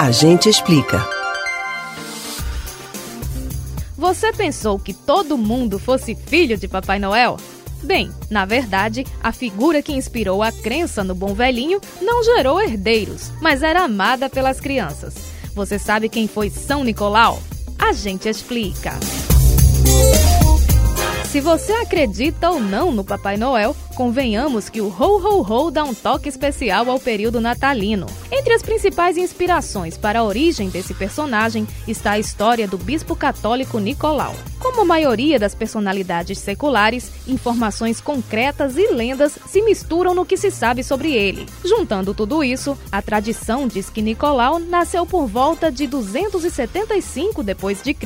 A gente explica. Você pensou que todo mundo fosse filho de Papai Noel? Bem, na verdade, a figura que inspirou a crença no bom velhinho não gerou herdeiros, mas era amada pelas crianças. Você sabe quem foi São Nicolau? A gente explica. Se você acredita ou não no Papai Noel, convenhamos que o Ho Ho Ho dá um toque especial ao período natalino. Entre as principais inspirações para a origem desse personagem está a história do bispo católico Nicolau. Como a maioria das personalidades seculares, informações concretas e lendas se misturam no que se sabe sobre ele. Juntando tudo isso, a tradição diz que Nicolau nasceu por volta de 275 d.C.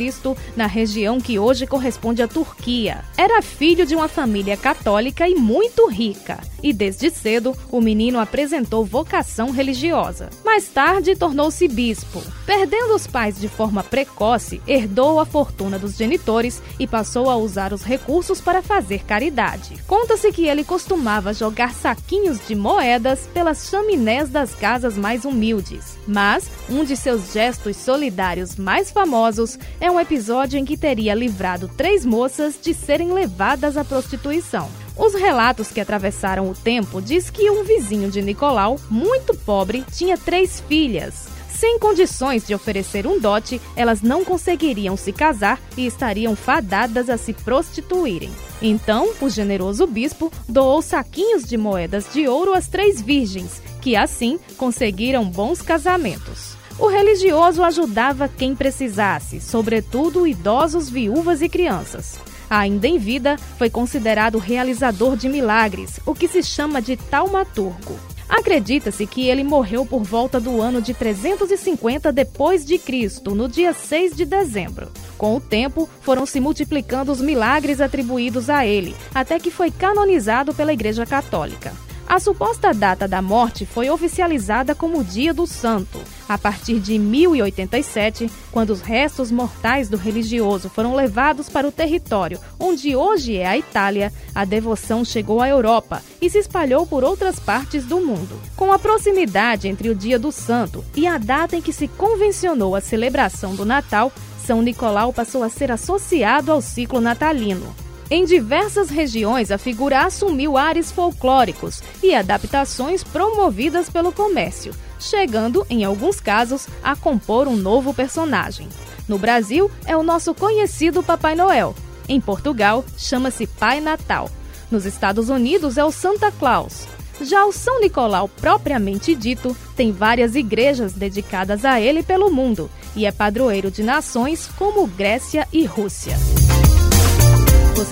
na região que hoje corresponde à Turquia. Era filho de uma família católica e muito rica, e desde cedo o menino apresentou vocação religiosa. Mais tarde tornou-se bispo. Perdendo os pais de forma precoce, herdou a fortuna dos genitores e passou a usar os recursos para fazer caridade. Conta-se que ele costumava jogar saquinhos de moedas pelas chaminés das casas mais humildes. Mas um de seus gestos solidários mais famosos é um episódio em que teria livrado três moças de serem levadas à prostituição. Os relatos que atravessaram o tempo diz que um vizinho de Nicolau, muito pobre, tinha três filhas. Sem condições de oferecer um dote, elas não conseguiriam se casar e estariam fadadas a se prostituírem. Então, o generoso bispo doou saquinhos de moedas de ouro às três virgens, que assim conseguiram bons casamentos. O religioso ajudava quem precisasse, sobretudo idosos, viúvas e crianças. Ainda em vida, foi considerado realizador de milagres, o que se chama de taumaturgo. Acredita-se que ele morreu por volta do ano de 350 depois de Cristo, no dia 6 de dezembro. Com o tempo, foram se multiplicando os milagres atribuídos a ele, até que foi canonizado pela Igreja Católica. A suposta data da morte foi oficializada como Dia do Santo, a partir de 1087, quando os restos mortais do religioso foram levados para o território onde hoje é a Itália, a devoção chegou à Europa e se espalhou por outras partes do mundo. Com a proximidade entre o Dia do Santo e a data em que se convencionou a celebração do Natal, São Nicolau passou a ser associado ao ciclo natalino. Em diversas regiões, a figura assumiu ares folclóricos e adaptações promovidas pelo comércio, chegando, em alguns casos, a compor um novo personagem. No Brasil, é o nosso conhecido Papai Noel. Em Portugal, chama-se Pai Natal. Nos Estados Unidos, é o Santa Claus. Já o São Nicolau propriamente dito tem várias igrejas dedicadas a ele pelo mundo e é padroeiro de nações como Grécia e Rússia.